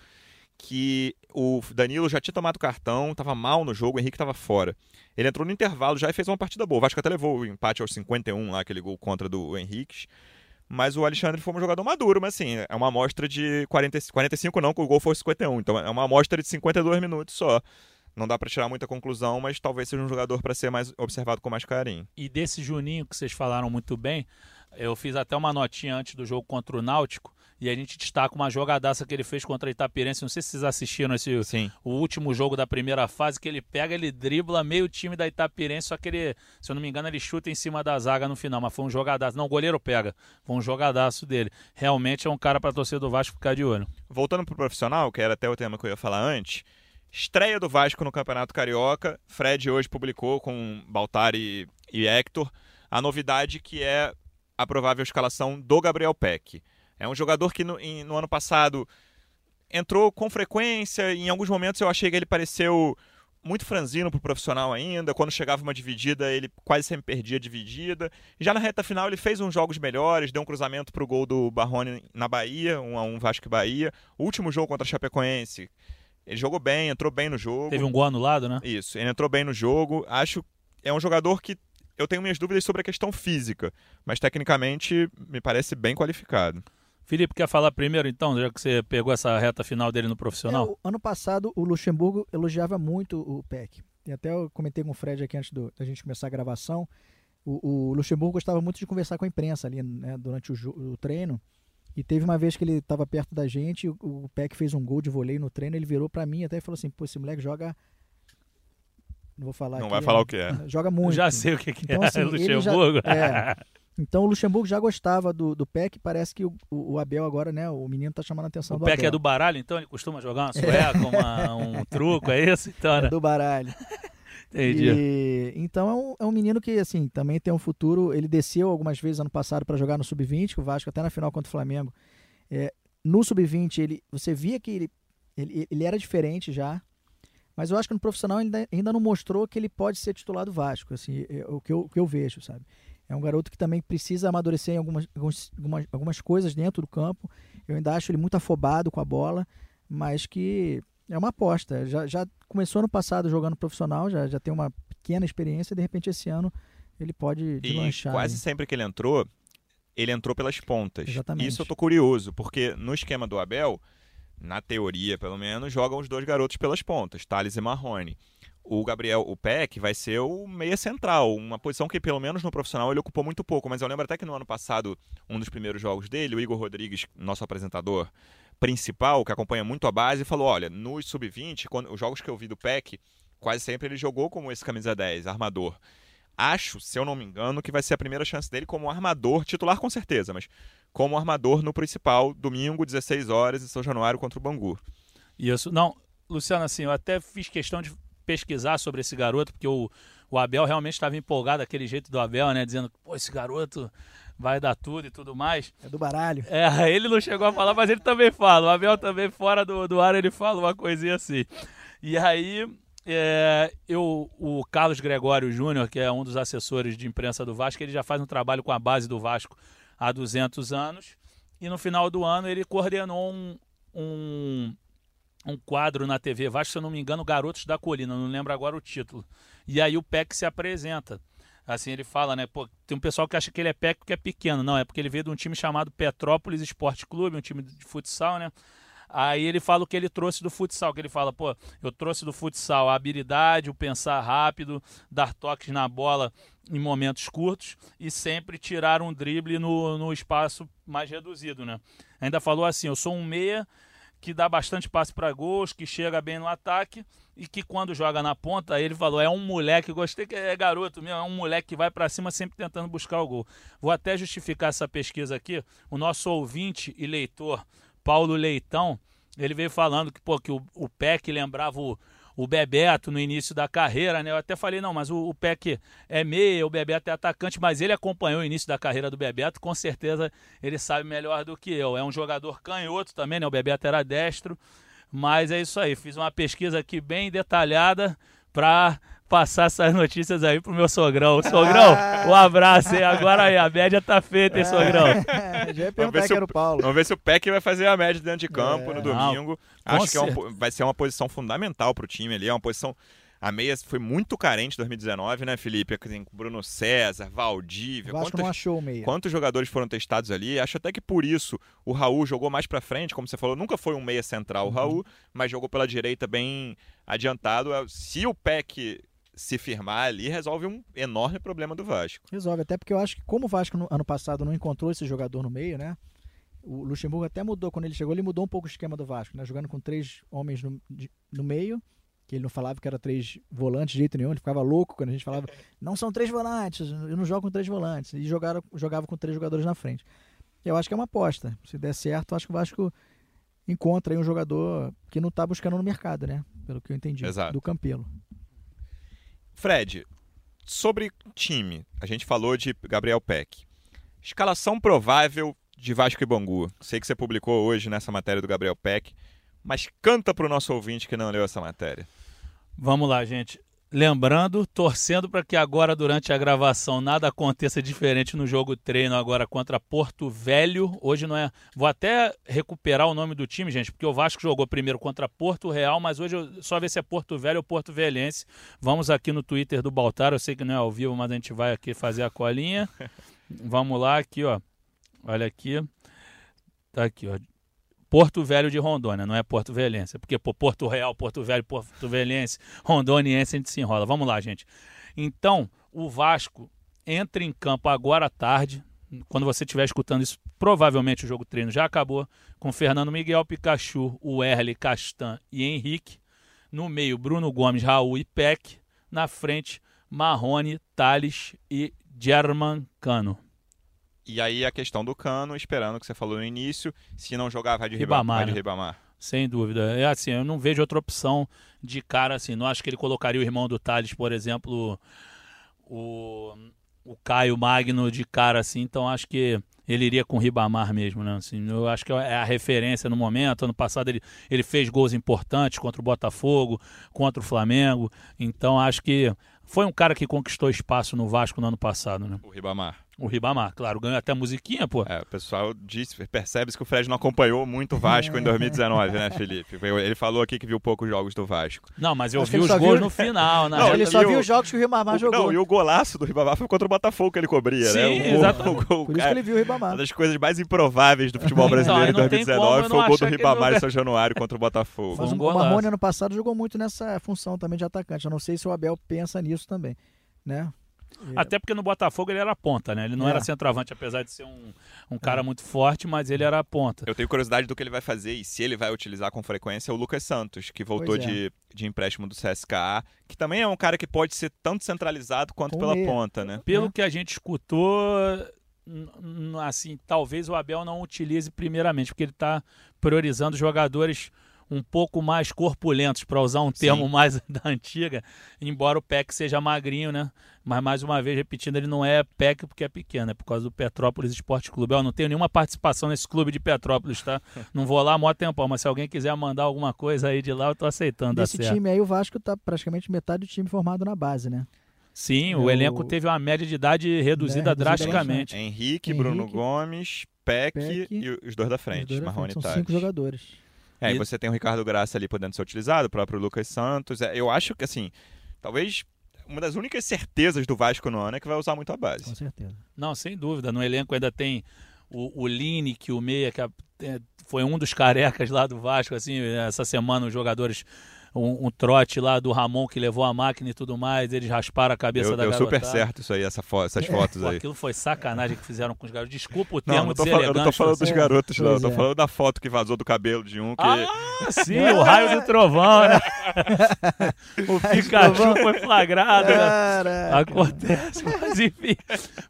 Que o Danilo já tinha tomado cartão, estava mal no jogo, o Henrique estava fora. Ele entrou no intervalo já e fez uma partida boa. O Vasco até levou o empate aos 51, lá, aquele gol contra do Henrique. Mas o Alexandre foi um jogador maduro, mas assim, é uma amostra de 40, 45 não, que o gol foi 51. Então é uma amostra de 52 minutos só. Não dá para tirar muita conclusão, mas talvez seja um jogador para ser mais observado com mais carinho. E desse Juninho que vocês falaram muito bem, eu fiz até uma notinha antes do jogo contra o Náutico e a gente destaca uma jogadaça que ele fez contra a Itapirense. Não sei se vocês assistiram esse, Sim. o último jogo da primeira fase, que ele pega, ele dribla meio time da Itapirense, só que ele, se eu não me engano, ele chuta em cima da zaga no final, mas foi um jogadaço. Não, o goleiro pega. Foi um jogadaço dele. Realmente é um cara para torcer do Vasco ficar de olho. Voltando pro profissional, que era até o tema que eu ia falar antes. Estreia do Vasco no Campeonato Carioca. Fred hoje publicou com Baltari e Hector a novidade que é a provável escalação do Gabriel Peck. É um jogador que no, em, no ano passado entrou com frequência, em alguns momentos eu achei que ele pareceu muito franzino pro profissional ainda. Quando chegava uma dividida, ele quase sempre perdia a dividida. Já na reta final, ele fez uns jogos melhores, deu um cruzamento pro gol do Barrone na Bahia, um a um Vasco e Bahia. O último jogo contra a Chapecoense, ele jogou bem, entrou bem no jogo. Teve um gol anulado, né? Isso, ele entrou bem no jogo. Acho é um jogador que eu tenho minhas dúvidas sobre a questão física, mas tecnicamente me parece bem qualificado. Felipe, quer falar primeiro então, já que você pegou essa reta final dele no É, profissional? o- ano passado, o Luxemburgo elogiava muito o Peck. E até eu comentei com o Fred aqui antes do- da gente começar a gravação. O, o Luxemburgo gostava muito de conversar com a imprensa ali né, durante o, o treino. E teve uma vez que ele estava perto da gente, o, o Peck fez um gol de voleio no treino, ele virou para mim até e falou assim: pô, esse moleque joga. Não vou falar Não aqui, vai falar né? o que é. Joga muito. Já sei o que, que Então, é assim, ele já- Luxemburgo. é. Então o Luxemburgo já gostava do, do Peck, parece que o, o, Abel agora, né? O menino tá chamando a atenção O do Peck Abel. é do baralho, então ele costuma jogar uma sueca, uma- um truco, é isso? Então, É né? do baralho. Entendi. E, então é um, é um menino que, assim, também tem um futuro. Ele desceu algumas vezes ano passado para jogar no Sub-20, que o Vasco até na final contra o Flamengo. É, no Sub-20, ele, você via que ele, ele, ele era diferente já. Mas eu acho que no profissional ainda, ainda não mostrou que ele pode ser titular do Vasco, assim, é o que eu, o que eu vejo, sabe? É um garoto que também precisa amadurecer em algumas, algumas, algumas coisas dentro do campo. Eu ainda acho ele muito afobado com a bola, mas que é uma aposta. Já, já começou no passado jogando profissional, já, já tem uma pequena experiência, e de repente esse ano ele pode E deslanchar. quase aí. sempre que ele entrou, ele entrou pelas pontas. Exatamente. Isso eu tô curioso, porque no esquema do Abel, na teoria pelo menos, jogam os dois garotos pelas pontas, Thales e Marrone. O Gabriel, o Peck, vai ser o meia central, uma posição que pelo menos no profissional ele ocupou muito pouco, mas eu lembro até que no ano passado, um dos primeiros jogos dele, o Igor Rodrigues, nosso apresentador principal, que acompanha muito a base, falou: olha, nos sub-20, quando- os jogos que eu vi do Peck, quase sempre ele jogou como esse camisa 10, armador. Acho, se eu não me engano, que vai ser a primeira chance dele como armador, titular com certeza, mas como armador no principal, domingo, 16 horas, em São Januário contra o Bangu. Isso. Não, Luciano, assim, eu até fiz questão de pesquisar sobre esse garoto, porque o, o Abel realmente estava empolgado, daquele jeito do Abel, né? Dizendo, pô, esse garoto vai dar tudo e tudo mais. É do baralho. É, ele não chegou a falar, mas ele também fala. O Abel também, fora do, do ar, ele fala uma coisinha assim. E aí, é, eu, o Carlos Gregório Júnior, que é um dos assessores de imprensa do Vasco, ele já faz um trabalho com a base do Vasco há 200 anos. E no final do ano ele coordenou um, um, um quadro na TV Vasco, se eu não me engano, Garotos da Colina, não lembro agora o título. E aí o PEC se apresenta. Assim, ele fala, né? Pô, tem um pessoal que acha que ele é PEC porque é pequeno. Não, é porque ele veio de um time chamado Petrópolis Esporte Clube, um time de futsal, né? Aí ele fala o que ele trouxe do futsal, que ele fala, pô, eu trouxe do futsal a habilidade, o pensar rápido, dar toques na bola em momentos curtos e sempre tirar um drible no, no espaço mais reduzido, né? Ainda falou assim, eu sou um meia que dá bastante passe para gols, que chega bem no ataque e que quando joga na ponta, ele falou, é um moleque, gostei que é garoto mesmo, é um moleque que vai para cima sempre tentando buscar o gol. Vou até justificar essa pesquisa aqui. O nosso ouvinte e leitor, Paulo Leitão, ele veio falando que, pô, que o, o Peck lembrava o, o Bebeto no início da carreira, né? Eu até falei, não, mas o, o Peck é meia, o Bebeto é atacante, mas ele acompanhou o início da carreira do Bebeto, com certeza ele sabe melhor do que eu. É um jogador canhoto também, né? O Bebeto era destro, mas é isso aí. Fiz uma pesquisa aqui bem detalhada para passar essas notícias aí pro meu sogrão. Sogrão, um abraço aí. Agora aí, a média tá feita, hein, sogrão? Já ia perguntar se o- Paulo. Vamos ver se o Peck vai fazer a média dentro de campo É. no Não, domingo. com Acho que é vai ser uma posição fundamental pro time ali. É uma posição. A meia foi muito carente em 2019, né, Felipe? Tem Bruno César, Valdívia. Vasco Quantos, não achou o meia. quantos jogadores foram testados ali? Acho até que por isso o Raul jogou mais pra frente, como você falou. Nunca foi um meia central Uhum. o Raul, mas jogou pela direita bem adiantado. Se o Peck se firmar ali, resolve um enorme problema do Vasco. Resolve, até porque eu acho que como o Vasco no ano passado não encontrou esse jogador no meio, né? O Luxemburgo até mudou quando ele chegou, ele mudou um pouco o esquema do Vasco, né? Jogando com três homens no, de- no meio, que ele não falava que era três volantes de jeito nenhum, ele ficava louco quando a gente falava, não são três volantes, eu não jogo com três volantes. E jogaram, jogava com três jogadores na frente. Eu acho que é uma aposta. Se der certo, eu acho que o Vasco encontra aí um jogador que não está buscando no mercado, né? Pelo que eu entendi. Exato. Do Campelo. Fred, sobre time, a gente falou de Gabriel Peck. Escalação provável de Vasco e Bangu. Sei que você publicou hoje nessa matéria do Gabriel Peck, mas canta pro nosso ouvinte que não leu essa matéria. Vamos lá, gente. Lembrando, torcendo para que agora, durante a gravação, nada aconteça diferente no jogo treino agora contra Porto Velho. Hoje não é. Vou até recuperar o nome do time, gente, porque o Vasco jogou primeiro contra Porto Real, mas hoje eu só ver se é Porto Velho ou Porto Velhense. Vamos aqui no Twitter do Baltar. Eu sei que não é ao vivo, mas a gente vai aqui fazer a colinha. Vamos lá, aqui, ó. Olha aqui. Tá aqui, ó. Porto Velho de Rondônia, não é Porto Velhense. Porque pô, Porto Real, Porto Velho, Porto Velhense, Rondoniense, a gente se enrola. Vamos lá, gente. Então, o Vasco entra em campo agora à tarde. Quando você estiver escutando isso, provavelmente o jogo treino já acabou. Com Fernando Miguel, Pikachu, o Erle, Castan e Henrique. No meio, Bruno Gomes, Raul e Peck. Na frente, Marrone, Thales e German Cano. E aí a questão do Cano, esperando o que você falou no início, se não jogar vai de Ribamar. Vai de né? Ribamar. Sem dúvida. É assim, eu não vejo outra opção de cara assim. Não acho que ele colocaria o irmão do Thales, por exemplo, o, o Caio Magno de cara assim. Então acho que ele iria com o Ribamar mesmo, né? Assim, eu acho que é a referência no momento. Ano passado ele, ele fez gols importantes contra o Botafogo, contra o Flamengo. Então acho que foi um cara que conquistou espaço no Vasco no ano passado, né? O Ribamar. O Ribamar, claro, ganhou até musiquinha, pô. É, o pessoal disse, percebe que o Fred não acompanhou muito o Vasco em 2019, né, Felipe? Ele falou aqui que viu poucos jogos do Vasco. Não, mas eu Acho vi os gols viu- no final, na Não, ele só viu os jogos que o Ribamar O- jogou. Não, e o golaço do Ribamar foi contra o Botafogo que ele cobria, né? Sim, O gol- exatamente. o gol- Por isso que ele viu o Ribamar. Uma das coisas mais improváveis do futebol Então, brasileiro aí em não tem 2019 como eu foi o gol do Ribamar em São Januário contra o Botafogo. Foi um Mas o. Marrone ano passado jogou muito nessa função também de atacante. Eu não sei se o Abel pensa nisso também, né? Até porque no Botafogo ele era ponta, né? Ele não É. era centroavante, apesar de ser um, um cara muito forte, mas ele era ponta. Eu tenho curiosidade do que ele vai fazer e se ele vai utilizar com frequência o Lucas Santos, que voltou é. de, de empréstimo do CSKA, que também é um cara que pode ser tanto centralizado quanto Com pela meia. ponta, né? Pelo É. que a gente escutou, assim, talvez o Abel não utilize primeiramente, porque ele está priorizando jogadores um pouco mais corpulentos, para usar um termo mais da antiga, embora o Peck seja magrinho, né? Mas mais uma vez, repetindo, ele não é Peck porque é pequeno, é por causa do Petrópolis Esporte Clube. Eu não tenho nenhuma participação nesse clube de Petrópolis, tá? Não vou lá há mó tempão, mas se alguém quiser mandar alguma coisa aí de lá, eu tô aceitando, certo. time aí, o Vasco tá praticamente metade do time formado na base, né? Sim, o É elenco o- teve uma média de idade reduzida reduzida drasticamente. Henrique, Henrique, Bruno Gomes, Peck, Peck, e os dois da frente, dois Marrone e São cinco jogadores. É, e E- você tem o Ricardo Graça ali podendo ser utilizado, o próprio Lucas Santos. É, eu acho que, assim, talvez uma das únicas certezas do Vasco no ano é que vai usar muito a Com base. certeza. Não, sem dúvida. No elenco ainda tem o, o Line, que o Meia, que é- é- foi um dos carecas lá do Vasco, assim, essa semana os jogadores, um, um trote lá do Ramon que levou a máquina e tudo mais, eles rasparam a cabeça Deu, da deu super certo isso aí, essa fo- essas fotos Pô, aí. aquilo foi sacanagem que fizeram com os garotos. Desculpa o Não, termo não tô falando, eu não tô falando dos assim. garotos, não. Eu tô é. falando da foto que vazou do cabelo de um que. Ah, sim, o raio do trovão, né? o Pikachu foi flagrado, né? Caraca. Acontece, mas enfim,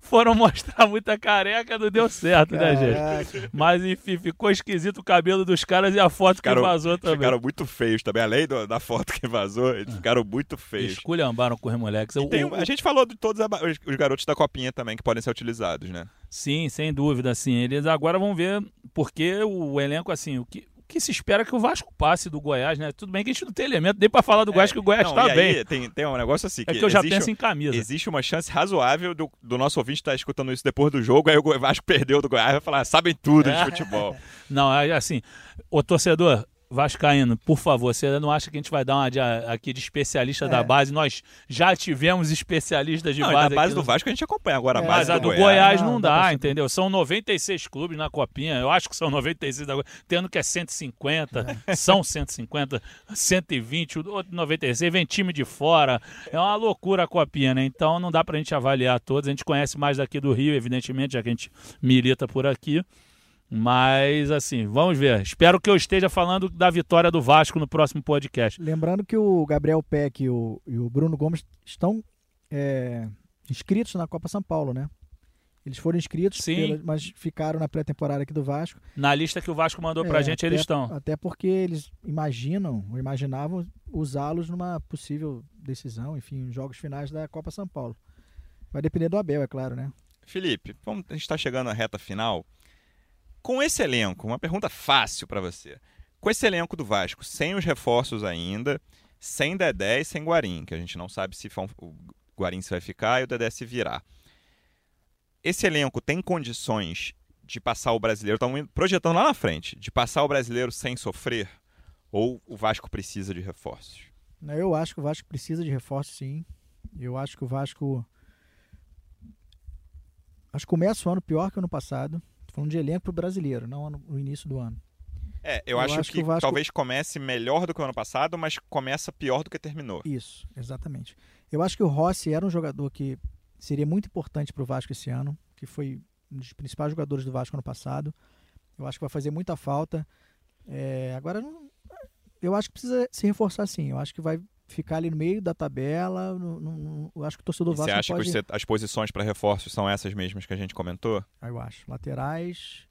foram mostrar muita careca, não deu certo, né, gente? Mas enfim, ficou esquisito o cabelo dos caras e a foto Ficaram- que vazou também. Ficaram muito feios também. Além do- da foto que vazou, eles ficaram muito feios. Esculhambaram com os moleques. O- Tem o- a gente falou de todos os, os garotos da copinha também que podem ser utilizados, né? Sim, sem dúvida, assim. Eles agora vão ver porque o elenco, assim, o que, o que se espera é que o Vasco passe do Goiás, né? Tudo bem que a gente não tem elemento nem pra falar do Goiás, que o Goiás Não, tá e bem. aí tem, tem um negócio assim É que, que eu já existe, penso em camisa. existe uma chance razoável do, do nosso ouvinte estar escutando isso depois do jogo, aí o Vasco perdeu do Goiás e vai falar, sabem tudo de É. futebol. Não, é assim, o torcedor vascaíno, por favor, você não acha que a gente vai dar uma de, aqui de especialista da É. base? Nós já tivemos especialistas de Não, base. da base do no- Vasco a gente acompanha agora a É, base Mas a do do Goiás. Goiás, Não, não, dá entendeu? São 96 clubes na copinha. Eu acho que são 96 da tendo que é 150, são 150, 120, o outro 96, vem time de fora. É uma loucura a copinha, né? Então não dá pra gente avaliar todos. A gente conhece mais daqui do Rio, evidentemente, já que a gente milita por aqui. Mas assim, vamos ver. Espero que eu esteja falando da vitória do Vasco no próximo podcast. Lembrando que o Gabriel Peck e o, e o Bruno Gomes estão é, inscritos na Copa São Paulo, né? Eles foram inscritos, Sim. pela- mas ficaram na pré-temporada aqui do Vasco. Na lista que o Vasco mandou pra É, gente, até- eles estão. Até porque eles imaginam, ou imaginavam usá-los numa possível decisão, enfim, em jogos finais da Copa São Paulo. Vai depender do Abel, é claro, né? Felipe, vamos, a gente está chegando à reta final. Com esse elenco, uma pergunta fácil para você. Com esse elenco do Vasco, sem os reforços ainda, sem Dedé e sem Guarim, que a gente não sabe se o Guarim se vai ficar e o Dedé se virar. Esse elenco tem condições de passar o brasileiro, estão projetando lá na frente, de passar o brasileiro sem sofrer? Ou o Vasco precisa de reforços? Eu acho que o Vasco precisa de reforço, sim. Eu acho que o Vasco. Acho que começa o ano pior que o ano passado. Tô falando de elenco pro brasileiro, não no início do ano. É, eu, Eu acho, acho que, que o Vasco- talvez comece melhor do que o ano passado, mas começa pior do que terminou. Isso, exatamente. Eu acho que o Rossi era um jogador que seria muito importante pro Vasco esse ano, que foi um dos principais jogadores do Vasco ano passado. Eu acho que vai fazer muita falta. É, agora, não- eu acho que precisa se reforçar sim. Eu acho que vai ficar ali no meio da tabela. não- não- não- eu acho que o torcedor E do você Vasco acha pode... que as posições para reforços são essas mesmas que a gente comentou? Eu acho. Laterais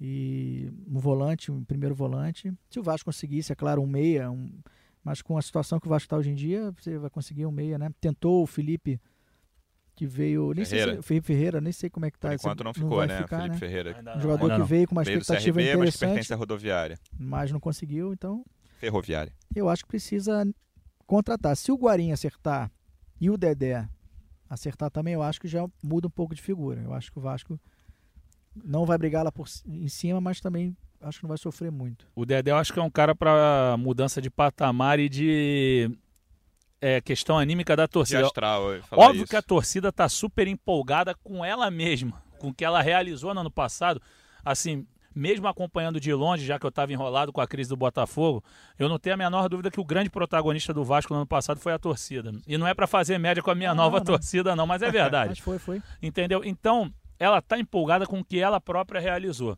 e um volante, um primeiro volante. Se o Vasco conseguisse, é claro, um meia, um- mas com a situação que o Vasco está hoje em dia, você vai conseguir um meia, né? Tentou o Felipe, que veio. Nem sei Ferreira. se, Felipe Ferreira, nem sei como é que tá. Por enquanto não ficou, vai né? ficar, Felipe né? Ferreira. Um não, jogador ainda que não. veio com uma Veio do expectativa CRB, mas interessante, pertence à rodoviária. mas não conseguiu, então Ferroviária. eu acho que precisa contratar. Se o Guarim acertar e o Dedé acertar também, eu acho que já muda um pouco de figura. Eu acho que o Vasco não vai brigar lá por, em cima, mas também acho que não vai sofrer muito. O Dedé eu acho que é um cara para mudança de patamar e de é, questão anímica da torcida. astral, Óbvio isso. que a torcida tá super empolgada com ela mesma, com o que ela realizou no ano passado. Assim, mesmo acompanhando de longe, já que eu estava enrolado com a crise do Botafogo, eu não tenho a menor dúvida que o grande protagonista do Vasco no ano passado foi a torcida. E não é para fazer média com a minha nova não. torcida, não, mas é verdade. Mas foi, foi. Entendeu? Então, ela tá empolgada com o que ela própria realizou.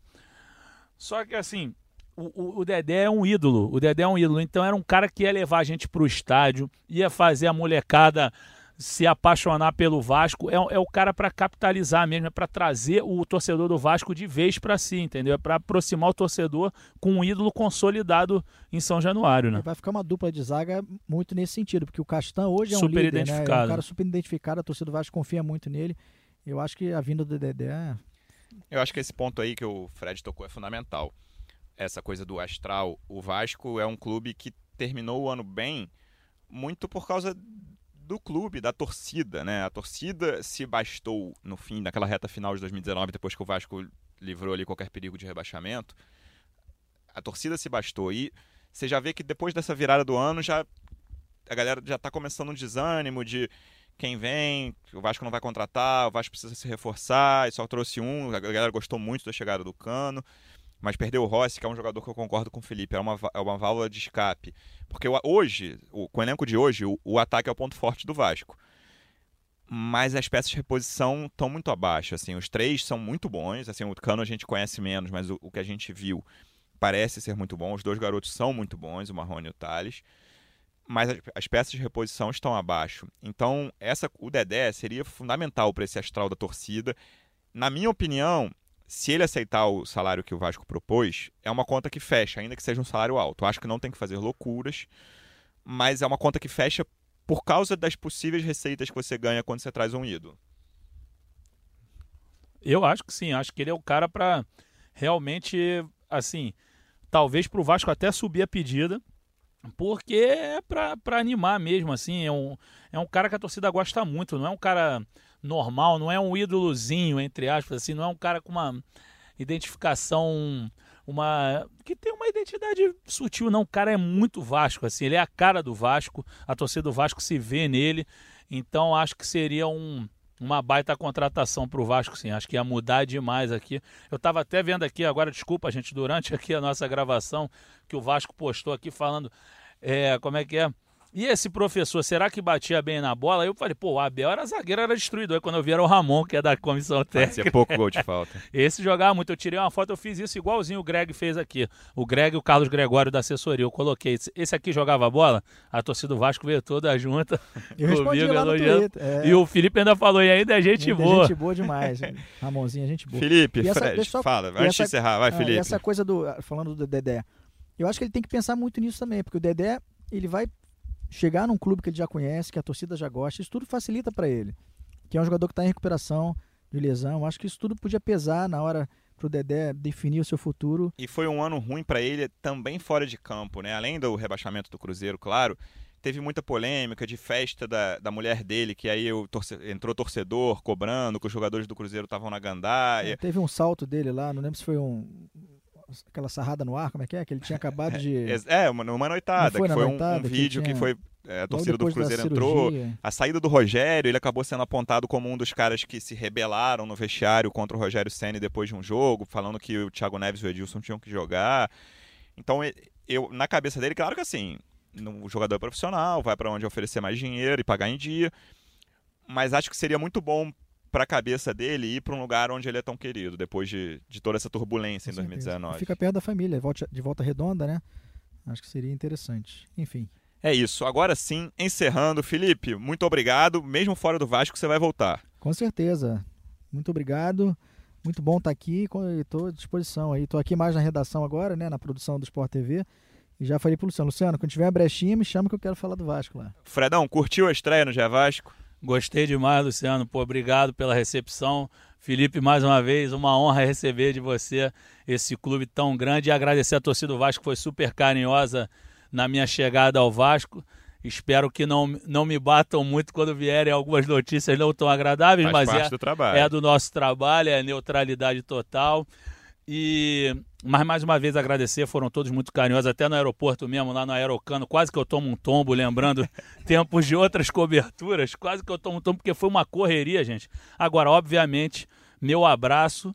Só que assim, o, o- o Dedé é um ídolo. O Dedé é um ídolo. Então era um cara que ia levar a gente pro estádio, ia fazer a molecada se apaixonar pelo Vasco. É, é o cara para capitalizar mesmo, é para trazer o torcedor do Vasco de vez para si, entendeu? É para aproximar o torcedor com um ídolo consolidado em São Januário, né? Vai ficar uma dupla de zaga muito nesse sentido, porque o Castan hoje é um Super líder, né? É identificado. um cara super identificado, a torcida do Vasco confia muito nele. Eu acho que a vinda do Dedé Eu acho que esse ponto aí que o Fred tocou é fundamental. Essa coisa do astral. O Vasco é um clube que terminou o ano bem muito por causa do clube, da torcida, né? A torcida se bastou no fim, naquela reta final de 2019, depois que o Vasco livrou ali qualquer perigo de rebaixamento. A torcida se bastou e você já vê que depois dessa virada do ano já a galera já tá começando um desânimo de quem vem, o Vasco não vai contratar, o Vasco precisa se reforçar, e só trouxe um, a galera gostou muito da chegada do Cano, mas perdeu o Rossi, que é um jogador que eu concordo com o Felipe, é uma, é uma válvula de escape. Porque hoje, o, com o elenco de hoje, o, o ataque é o ponto forte do Vasco. Mas as peças de reposição estão muito abaixo. Assim, os três são muito bons. Assim, o Cano a gente conhece menos, mas o, o que a gente viu parece ser muito bom. Os dois garotos são muito bons, o Marrone e o Thales mas as, as peças de reposição estão abaixo. Então, essa, o Dedé seria fundamental para esse astral da torcida. Na minha opinião, se ele aceitar o salário que o Vasco propôs, é uma conta que fecha, ainda que seja um salário alto. Eu acho que não tem que fazer loucuras, mas é uma conta que fecha por causa das possíveis receitas que você ganha quando você traz um ídolo. Eu acho que sim, acho que ele é o cara para realmente, assim, talvez pro Vasco até subir a pedida, porque é pra animar mesmo, assim, é um, é um cara que a torcida gosta muito, não é um cara normal, não é um ídolozinho, entre aspas, assim, não é um cara com uma identificação, uma que tem uma identidade sutil, não, o cara é muito Vasco, assim, ele é a cara do Vasco, a torcida do Vasco se vê nele, então acho que seria um uma baita contratação para o Vasco, sim. Acho que ia mudar demais aqui. Eu estava até vendo aqui agora, desculpa, gente, durante aqui a nossa gravação, que o Vasco postou aqui falando, é, como é que é? E esse professor, será que batia bem na bola? Aí eu falei, pô, o Abel era zagueiro, era destruidor. Aí quando eu vi era o Ramon, que é da comissão técnica. Fazia pouco gol de falta. Esse jogava muito. Eu tirei uma foto, eu fiz isso igualzinho o Greg fez aqui. O Greg e o Carlos Gregório da assessoria. Eu coloquei. esse- aqui jogava bola, a torcida do Vasco veio toda junta. Eu respondi Comigo, lá no. Twitter. É, E o Felipe ainda falou, e ainda é gente ainda boa. Gente boa demais. Ramonzinho, gente boa. Felipe, E essa- Fred, só- fala. Antes de essa- encerrar, vai, Ah, Felipe. e essa coisa do. Falando do Dedé. Eu acho que ele tem que pensar muito nisso também, porque o Dedé, ele vai chegar num clube que ele já conhece, que a torcida já gosta, isso tudo facilita para ele. Que é um jogador que está em recuperação de lesão. Eu acho que isso tudo podia pesar na hora pro Dedé definir o seu futuro. E foi um ano ruim para ele também fora de campo, né? Além do rebaixamento do Cruzeiro, claro, teve muita polêmica de festa da, da mulher dele, que aí o torce, entrou torcedor cobrando que os jogadores do Cruzeiro estavam na gandaia. É, teve um salto dele lá, não lembro se foi um aquela sarrada no ar, como é que é? Que ele tinha acabado de. É, uma, uma noitada, foi que foi um, noitada, um que vídeo que, tinha- foi. é, a torcida do Cruzeiro entrou. A saída do Rogério, ele acabou sendo apontado como um dos caras que se rebelaram no vestiário contra o Rogério Senna depois de um jogo, falando que o Thiago Neves e o Edilson tinham que jogar. Então, eu, na cabeça dele, claro que assim, o jogador é profissional, vai para onde oferecer mais dinheiro e pagar em dia. Mas acho que seria muito bom para a cabeça dele ir para um lugar onde ele é tão querido, depois de, de toda essa turbulência em Com certeza. 2019. Fica perto da família, volta- de volta redonda, né? Acho que seria interessante. Enfim. É isso. Agora sim, encerrando. Felipe, muito obrigado. Mesmo fora do Vasco, você vai voltar. Com certeza. Muito obrigado. Muito bom estar aqui. Estou à disposição aí. Estou aqui mais na redação agora, né? Na produção do Sport TV. E já falei pro Luciano. Luciano, quando tiver uma brechinha, me chama que eu quero falar do Vasco lá. Fredão, curtiu a estreia no Gé Vasco? Gostei demais, Luciano. Pô, obrigado pela recepção. Felipe, mais uma vez, uma honra receber de você esse clube tão grande e agradecer a torcida do Vasco, que foi super carinhosa na minha chegada ao Vasco. Espero que não, não me batam muito quando vierem algumas notícias não tão agradáveis, Faz mas é, do é do nosso trabalho, é neutralidade total. E mas mais uma vez agradecer, foram todos muito carinhosos, até no aeroporto mesmo, lá no Aerocano, quase que eu tomo um tombo, lembrando tempos de outras coberturas, quase que eu tomo um tombo, porque foi uma correria, gente. Agora, obviamente, meu abraço,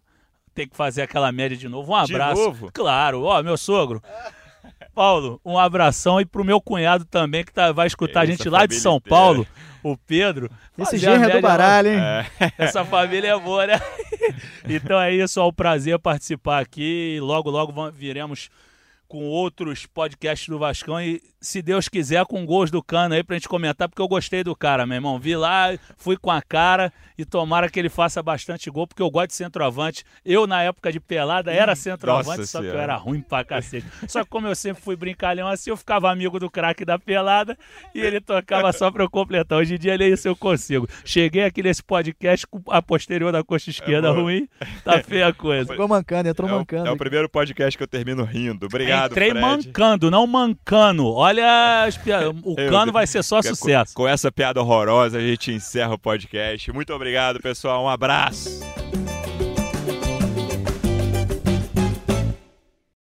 tem que fazer aquela média de novo. Um De abraço. novo? Claro, ó, meu sogro. Paulo, um abração e pro meu cunhado também, que tá, vai escutar a gente lá de São inteira. Paulo, o Pedro. Esse genro é do baralho, hein? É. essa família é boa, né? então é isso, é um prazer participar aqui. E logo, logo viremos com outros podcasts do Vascão e, se Deus quiser, com gols do Cano aí pra gente comentar, porque eu gostei do cara, meu irmão. Vi lá, fui com a cara e tomara que ele faça bastante gol, porque eu gosto de centroavante. Eu, na época de pelada, era centroavante, nossa só que eu Senhora. era ruim pra cacete. Só que como eu sempre fui brincalhão assim, eu ficava amigo do craque da pelada e ele tocava só pra eu completar. Hoje em dia, nem isso eu consigo. Cheguei aqui nesse podcast com a posterior da coxa esquerda boa. ruim, tá feia a coisa. Ficou mancando, entrou É o, mancando. é o primeiro podcast que eu termino rindo. Obrigado, Entrei Fred. mancando, não mancando. Olha, pia- o cano vai ser só Com- sucesso. Com essa piada horrorosa, a gente encerra o podcast. Muito obrigado, pessoal. Um abraço.